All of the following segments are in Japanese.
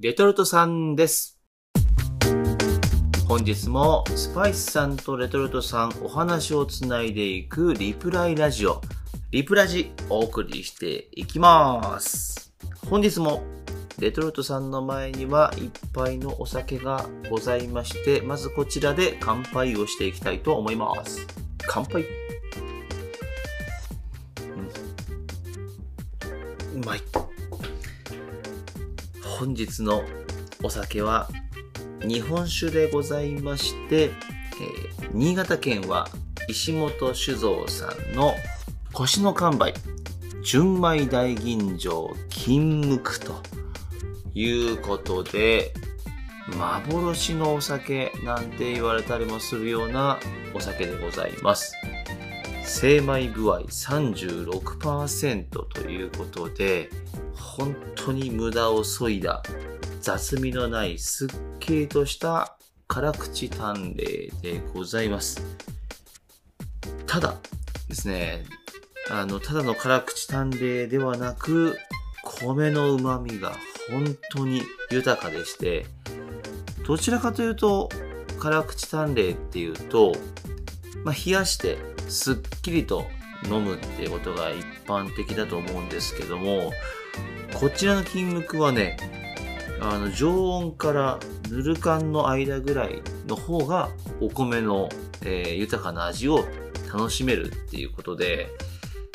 レトルトさんです。本日もスパイスさんとレトルトさんお話をつないでいくリプライラジオ、リプラジお送りしていきます。本日もレトルトさんの前には一杯のお酒がございまして、まずこちらで乾杯をしていきたいと思います。乾杯。うん、うまい。本日のお酒は日本酒でございまして、えー新潟県は石本酒造さんの腰の完売純米大吟醸金無垢ということで幻のお酒なんて言われたりもするようなお酒でございます。精米部合36%ということで本当に無駄を削いだ雑味のないすっきりとした辛口淡麗でございます。ただですね、あの、ただの辛口淡麗ではなく、米の旨味が本当に豊かでして、どちらかというと、辛口淡麗っていうと、まあ、冷やしてすっきりと飲むっていうことが一般的だと思うんですけども、こちらの金無垢はね、あの、常温からぬる感の間ぐらいの方がお米の、えー豊かな味を楽しめるっていうことで、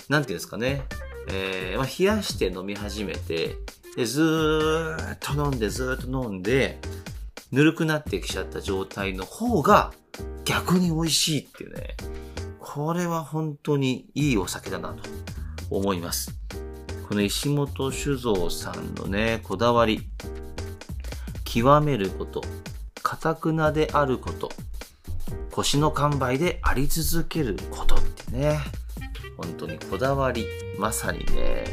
なんていうんですかね、えーまあ、冷やして飲み始めて、でずーっと飲んでずーっと飲んで、ぬるくなってきちゃった状態の方が逆に美味しいっていうね、これは本当にいいお酒だなと思います。この石本酒造さんのね、こだわり。極めること、かたくなであること、腰の完売であり続けることってね、本当にこだわり、まさにね、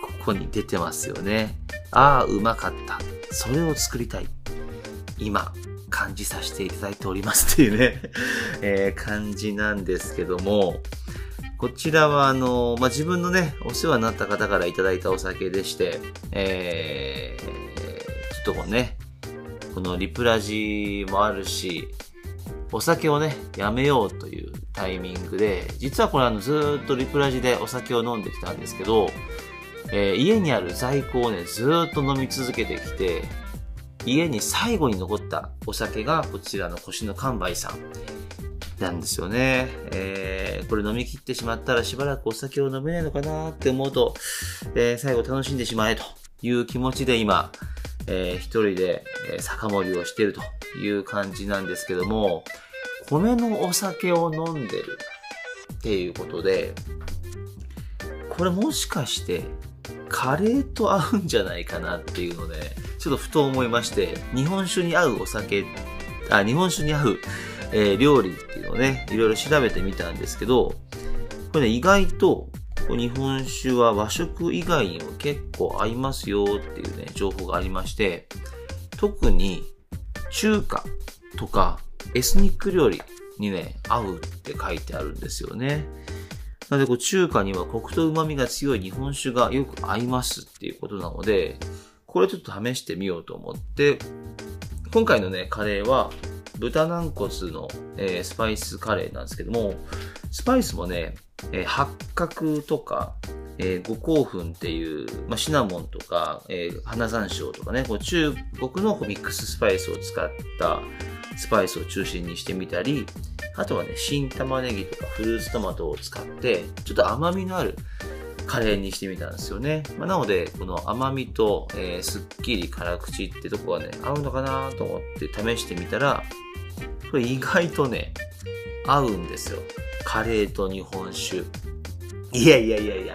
ここに出てますよね。ああ、うまかった。それを作りたい。今、感じさせていただいておりますっていうね、えー感じなんですけども、こちらはあの、まあ、自分のね、お世話になった方からいただいたお酒でして、えー、ちょっとこうね、このリプラジもあるし、お酒をね、やめようというタイミングで、実はこれあのずっとリプラジでお酒を飲んできたんですけど、えー家にある在庫をね、ずっと飲み続けてきて、家に最後に残ったお酒がこちらの腰の完売さん。なんですよね。えーこれ飲み切ってしまったらしばらくお酒を飲めないのかなって思うと、えー最後楽しんでしまえという気持ちで今、えー一人で、酒盛りをしてるという感じなんですけども、米のお酒を飲んでるっていうことで、これもしかして、カレーと合うんじゃないかなっていうので、ちょっとふと思いまして、日本酒に合うお酒、あ、日本酒に合う、えー料理っていうのをね、いろいろ調べてみたんですけど、これね、意外と、日本酒は和食以外にも結構合いますよっていうね、情報がありまして、特に中華とかエスニック料理にね、合うって書いてあるんですよね。なので、こう中華にはコクと旨味が強い日本酒がよく合いますっていうことなので、これちょっと試してみようと思って、今回のね、カレーは豚軟骨の、えースパイスカレーなんですけども、スパイスもね、えー八角とか、えー五香粉っていう、まあ、シナモンとか、えー花山椒とかね、こう中国のミックススパイスを使ったスパイスを中心にしてみたり、あとはね、新玉ねぎとかフルーツトマトを使って、ちょっと甘みのあるカレーにしてみたんですよね。まあ、なので、この甘みと、えーすっきり辛口ってとこがね、合うのかなと思って試してみたら、これ意外とね、合うんですよ。カレーと日本酒。いやいやいやいや、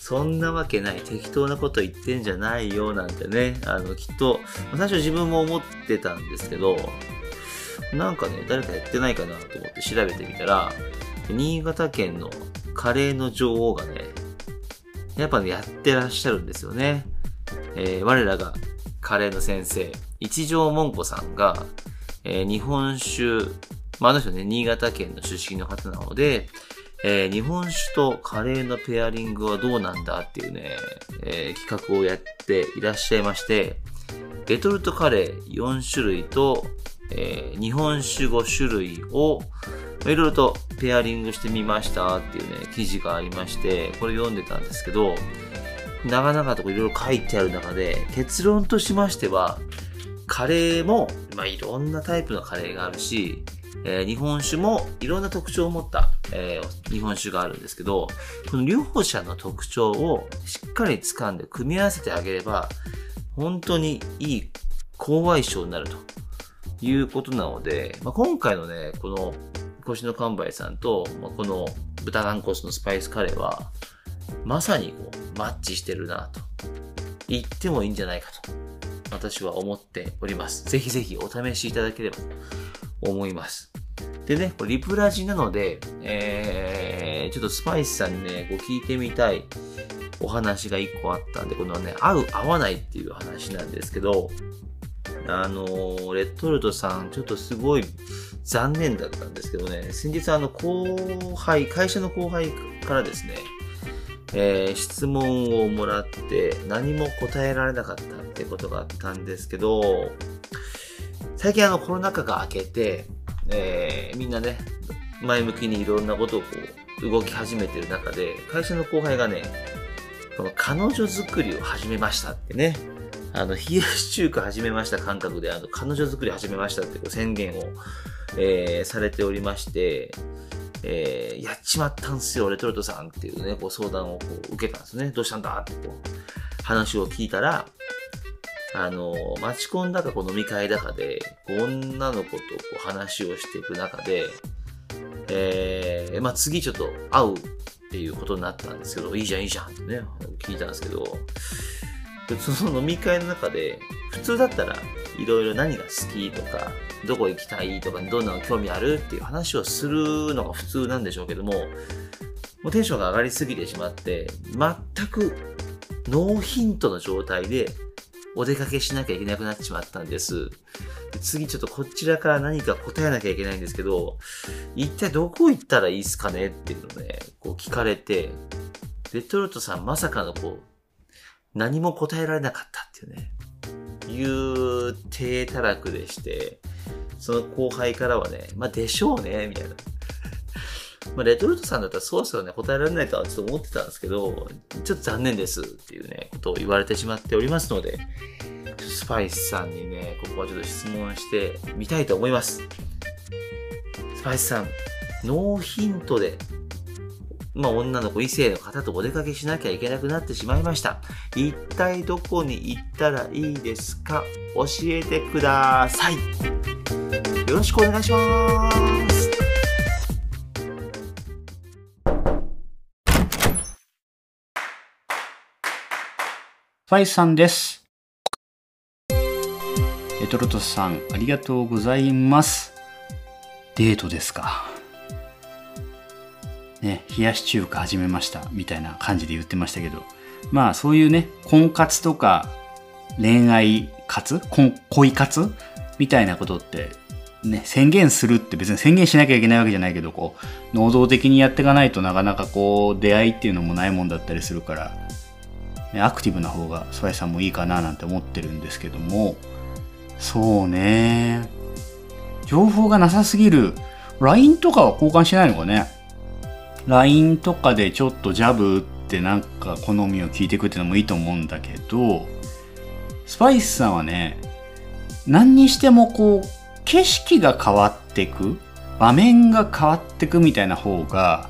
そんなわけない。適当なこと言ってんじゃないよ、なんてね。あの、きっと、最初自分も思ってたんですけど、なんかね、誰かやってないかなと思って調べてみたら、新潟県のカレーの女王がね、やっぱね、やってらっしゃるんですよね。えー我らがカレーの先生、一条も子さんが、えー日本酒、まあ、あの人ね、新潟県の出身の方なので、えー日本酒とカレーのペアリングはどうなんだっていうね、えー企画をやっていらっしゃいまして、レトルトカレー4種類と、えー、日本酒5種類を、いろいろとペアリングしてみましたっていうね、記事がありまして、これ読んでたんですけど、長々といろいろ書いてある中で、結論としましては、カレーも、まあ、いろんなタイプのカレーがあるし、えー、日本酒もいろんな特徴を持った、えー、日本酒があるんですけど、この両者の特徴をしっかり掴んで組み合わせてあげれば、本当にいい好相性になるということなので、まあ、今回のね、この腰の完売さんと、まあ、この豚軟骨のスパイスカレーは、まさにこうマッチしてるなと言ってもいいんじゃないかと私は思っております。ぜひぜひお試しいただければと思います。でね、リプラジなので、えー、ちょっとスパイスさんにね、こう聞いてみたいお話が一個あったんで、このね、合う合わないっていう話なんですけど、あのー、レッドルトさん、ちょっとすごい残念だったんですけどね、先日あの、後輩、会社の後輩からですね、えー、質問をもらって何も答えられなかったってことがあったんですけど、最近あのコロナ禍が明けて、えー、みんなね、前向きにいろんなことをこう動き始めてる中で、会社の後輩がね、この彼女作りを始めましたってね、あの、冷やし中華始めました感覚で、あの、彼女作り始めましたってこう宣言を、えー、されておりまして、えー、やっちまったんすよ、レトルトさんっていうね、こ相談をこう受けたんですね。どうしたんだってこう、話を聞いたら、あの、待ち込んだかこう飲み会だかで、女の子とこう話をしていく中で、えー、まあ次ちょっと会うっていうことになったんですけど、いいじゃんいいじゃんってね、聞いたんですけど、その飲み会の中で、普通だったらいろいろ何が好きとか、どこ行きたいとか、どんなの興味あるっていう話をするのが普通なんでしょうけども、もうテンションが上がりすぎてしまって、全くノーヒントの状態でお出かけしなきゃいけなくなってしまったんです。次ちょっとこちらから何か答えなきゃいけないんですけど、一体どこ行ったらいいっすかねっていうのをね、こう聞かれて、レトルトさんまさかのこう、何も答えられなかったっていうね、いう低たらくでして、その後輩からはね、まあでしょうね、みたいな。まあ、レトルトさんだったらそうですよね、答えられないとはちょっと思ってたんですけど、ちょっと残念ですっていうね、ことを言われてしまっておりますので、スパイスさんにね、ここはちょっと質問してみたいと思います。スパイスさん、ノーヒントでまあ、女の子異性の方とお出かけしなきゃいけなくなってしまいました。一体どこに行ったらいいですか？教えてください。よろしくお願いします。ファイさんです。レトルトさん、ありがとうございます。デートですか？ね、冷やし中華始めましたみたいな感じで言ってましたけど、まあそういうね、婚活とか恋愛活恋活？みたいなことって、ね、宣言するって別に宣言しなきゃいけないわけじゃないけど、こう、能動的にやっていかないとなかなかこう、出会いっていうのもないもんだったりするから、ね、アクティブな方が、ソヤさんもいいかななんて思ってるんですけども、そうね。情報がなさすぎる。LINE とかは交換しないのかね LINE とかでちょっとジャブってなんか好みを聞いていくっていうのもいいと思うんだけど、スパイスさんはね、何にしてもこう、景色が変わってく、場面が変わってくみたいな方が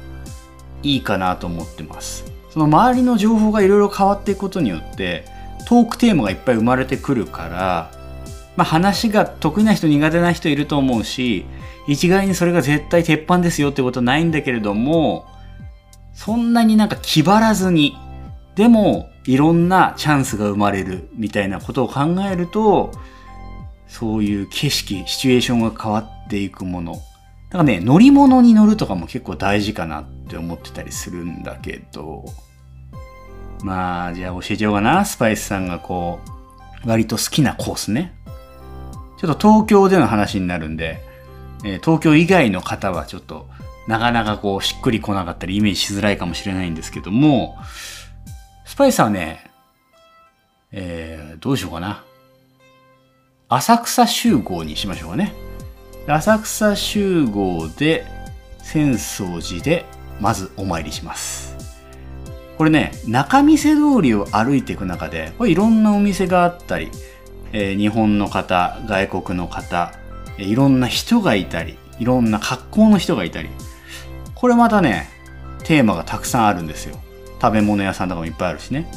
いいかなと思ってます。その周りの情報がいろいろ変わっていくことによって、トークテーマがいっぱい生まれてくるから、まあ話が得意な人苦手な人いると思うし、一概にそれが絶対鉄板ですよってことないんだけれども、そんなになんか気張らずに、でもいろんなチャンスが生まれるみたいなことを考えると、そういう景色、シチュエーションが変わっていくもの。だからね、乗り物に乗るとかも結構大事かなって思ってたりするんだけど、まあ、じゃあ教えちゃおうかな。スパイスさんがこう、割と好きなコースね。ちょっと東京での話になるんで、え東京以外の方はちょっとなかなかこうしっくりこなかったりイメージしづらいかもしれないんですけども、スパイスはね、えー、どうしようかな。浅草集合にしましょうかね。浅草集合で、浅草寺で、まずお参りします。これね、中見世通りを歩いていく中で、これいろんなお店があったり、えー日本の方、外国の方、いろんな人がいたり、いろんな格好の人がいたり、これまたね、テーマがたくさんあるんですよ。食べ物屋さんとかもいっぱいあるしね。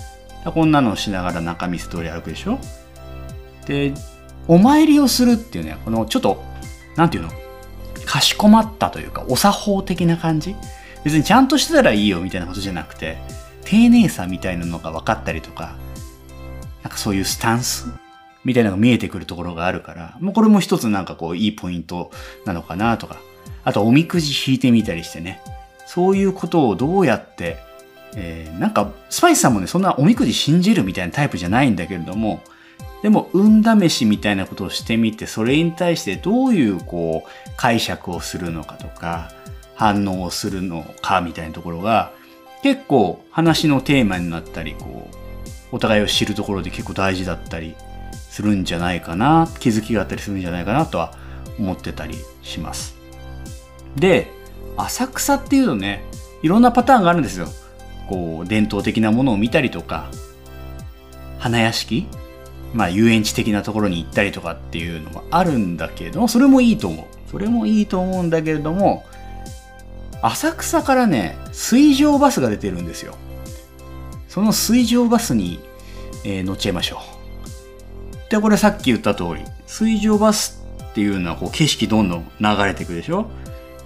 こんなのをしながら中見世通り歩くでしょで、お参りをするっていうね、このちょっと、なんていうの？かしこまったというか、お作法的な感じ？別にちゃんとしてたらいいよみたいなことじゃなくて、丁寧さみたいなのが分かったりとか、なんかそういうスタンス？みたいなのが見えてくるところがあるから、もうこれも一つなんかこういいポイントなのかなとか、あとおみくじ引いてみたりしてね、そういうことをどうやって、えーなんかスパイスさんもね、そんなおみくじ信じるみたいなタイプじゃないんだけれども、でも運試しみたいなことをしてみて、それに対してどういうこう解釈をするのかとか、反応をするのかみたいなところが、結構話のテーマになったり、こう、お互いを知るところで結構大事だったりするんじゃないかな、気づきがあったりするんじゃないかなとは思ってたりします。で、浅草っていうとね、いろんなパターンがあるんですよ。こう、伝統的なものを見たりとか、花屋敷まあ遊園地的なところに行ったりとかっていうのはあるんだけれども、それもいいと思う。それもいいと思うんだけれども、浅草からね、水上バスが出てるんですよ。その水上バスに、えー乗っちゃいましょう。で、これさっき言った通り、水上バスっていうのはこう景色どんどん流れていくでしょ？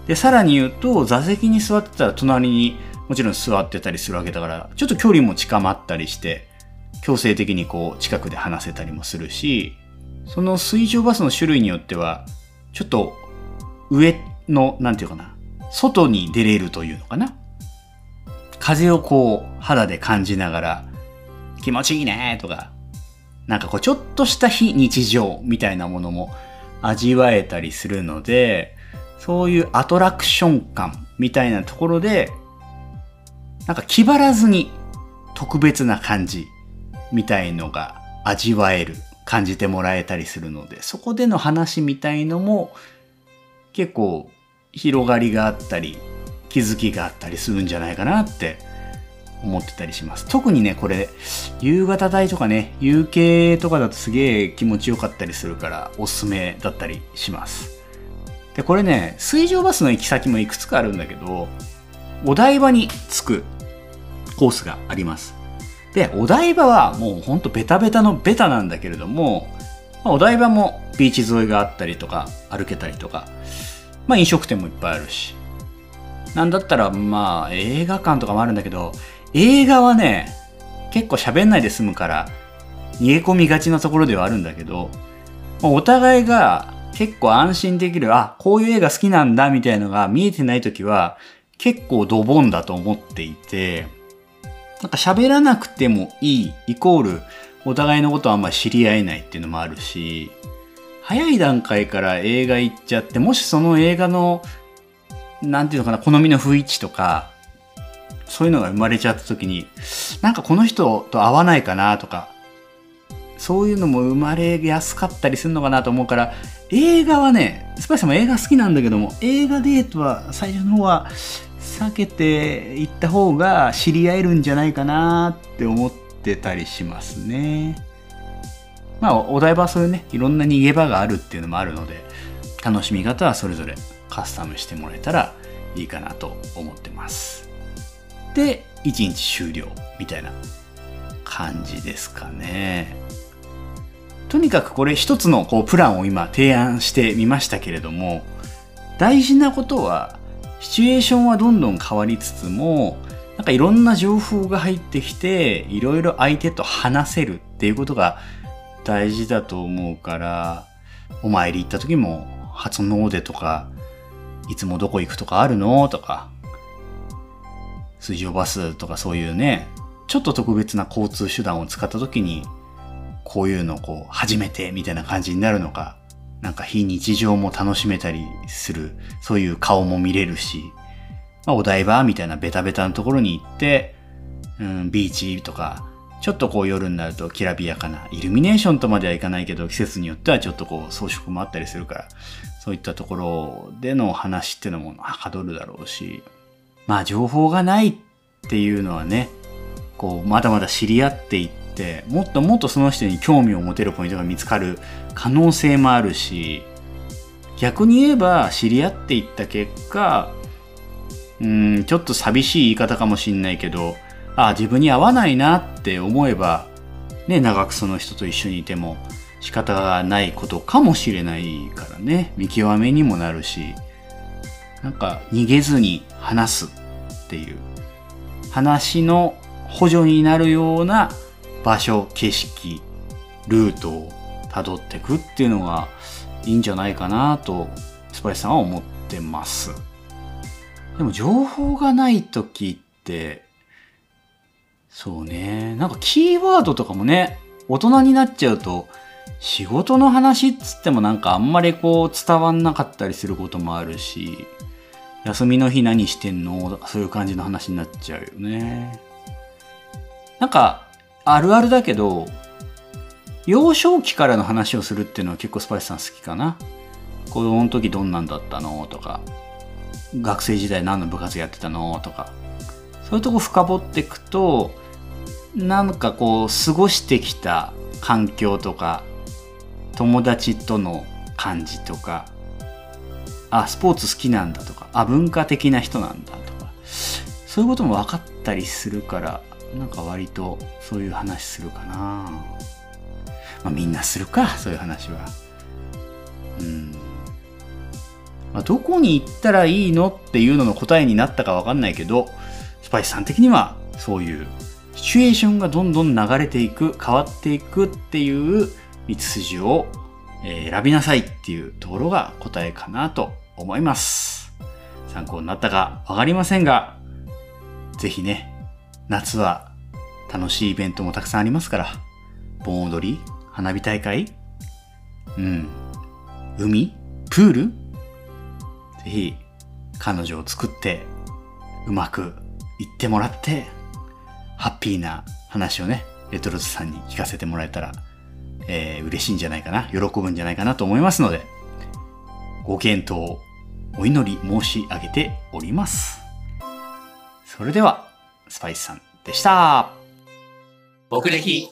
で、さらに言うと、座席に座ってたら隣にもちろん座ってたりするわけだから、ちょっと距離も近まったりして、強制的にこう近くで話せたりもするし、その水上バスの種類によっては、ちょっと上の、なんていうかな、外に出れるというのかな？風をこう肌で感じながら、気持ちいいねとか、なんかこうちょっとした非日常みたいなものも味わえたりするので、そういうアトラクション感みたいなところで、なんか気張らずに特別な感じみたいのが味わえる、感じてもらえたりするので、そこでの話みたいのも結構広がりがあったり、気づきがあったりするんじゃないかなって思ってたりします。特にね、これ、夕方帯とかね、夕景とかだとすげえ気持ちよかったりするから、おすすめだったりします。で、これね、水上バスの行き先もいくつかあるんだけど、お台場に着くコースがあります。で、お台場はもうほんとベタベタのベタなんだけれども、まあお台場もビーチ沿いがあったりとか、歩けたりとか、まあ飲食店もいっぱいあるし。なんだったら、まあ映画館とかもあるんだけど、映画はね、結構喋んないで済むから、逃げ込みがちなところではあるんだけど、お互いが結構安心できる、あ、こういう映画好きなんだみたいのが見えてないときは、結構ドボンだと思っていて、なんか喋らなくてもいい、イコール、お互いのことはあんまり知り合えないっていうのもあるし、早い段階から映画行っちゃって、もしその映画の、なんていうのかな、好みの雰囲気とか、そういうのが生まれちゃった時に、なんかこの人と合わないかなとか、そういうのも生まれやすかったりするのかなと思うから、映画はね、スパイスも映画好きなんだけども、映画デートは最初の方は避けていった方が知り合えるんじゃないかなって思ってたりしますね。まあ、お台場はそういうね、いろんな逃げ場があるっていうのもあるので、楽しみ方はそれぞれカスタムしてもらえたらいいかなと思ってます。で、1日終了みたいな感じですかね。とにかくこれ一つのこうプランを今提案してみましたけれども、大事なことは、シチュエーションはどんどん変わりつつも、なんかいろんな情報が入ってきて、いろいろ相手と話せるっていうことが大事だと思うから、お参り行った時も、初詣とか、いつもどこ行くとかあるの？とか、水上バスとかそういうね、ちょっと特別な交通手段を使った時に、こういうのをこう、初めてみたいな感じになるのか、なんか非日常も楽しめたりする、そういう顔も見れるし、まあ、お台場みたいなベタベタなところに行って、うん、ビーチとか、ちょっとこう夜になるときらびやかなイルミネーションとまではいかないけど季節によってはちょっとこう装飾もあったりするからそういったところでの話っていうのもはかどるだろうしまあ情報がないっていうのはねこうまだまだ知り合っていってもっともっとその人に興味を持てるポイントが見つかる可能性もあるし逆に言えば知り合っていった結果うんちょっと寂しい言い方かもしんないけどああ自分に合わないなって思えばね長くその人と一緒にいても仕方がないことかもしれないからね。見極めにもなるしなんか逃げずに話す。っていう話の補助になるような場所景色ルートをたどってくっていうのがいいんじゃないかなとスパイスさんは思ってます。でも情報がない時ってそうね。なんかキーワードとかもね大人になっちゃうと仕事の話っつってもなんかあんまりこう伝わんなかったりすることもあるし休みの日何してんの？そういう感じの話になっちゃうよね。なんかあるあるだけど幼少期からの話をするっていうのは結構スパイスさん好きかな。子供の時どんなんだったの？とか。学生時代何の部活やってたの？とか。そういうとこ深掘っていくとなんかこう過ごしてきた環境とか友達との感じとかあスポーツ好きなんだとかあ文化的な人なんだとかそういうことも分かったりするからなんか割とそういう話するかな。まあみんなするかそういう話は。うん。まあ、どこに行ったらいいのっていうのの答えになったかわかんないけどスパイスさん的にはそういうシチュエーションがどんどん流れていく変わっていくっていう道筋をえ選びなさいっていうところが答えかなと思います。参考になったかわかりませんがぜひね夏は楽しいイベントもたくさんありますから盆踊り花火大会うん海プールぜひ彼女を作ってうまくいってもらってハッピーな話をねレトロズさんに聞かせてもらえたら、えー、嬉しいんじゃないかな喜ぶんじゃないかなと思いますのでご検討お祈り申し上げております。それではスパイスさんでした。僕歴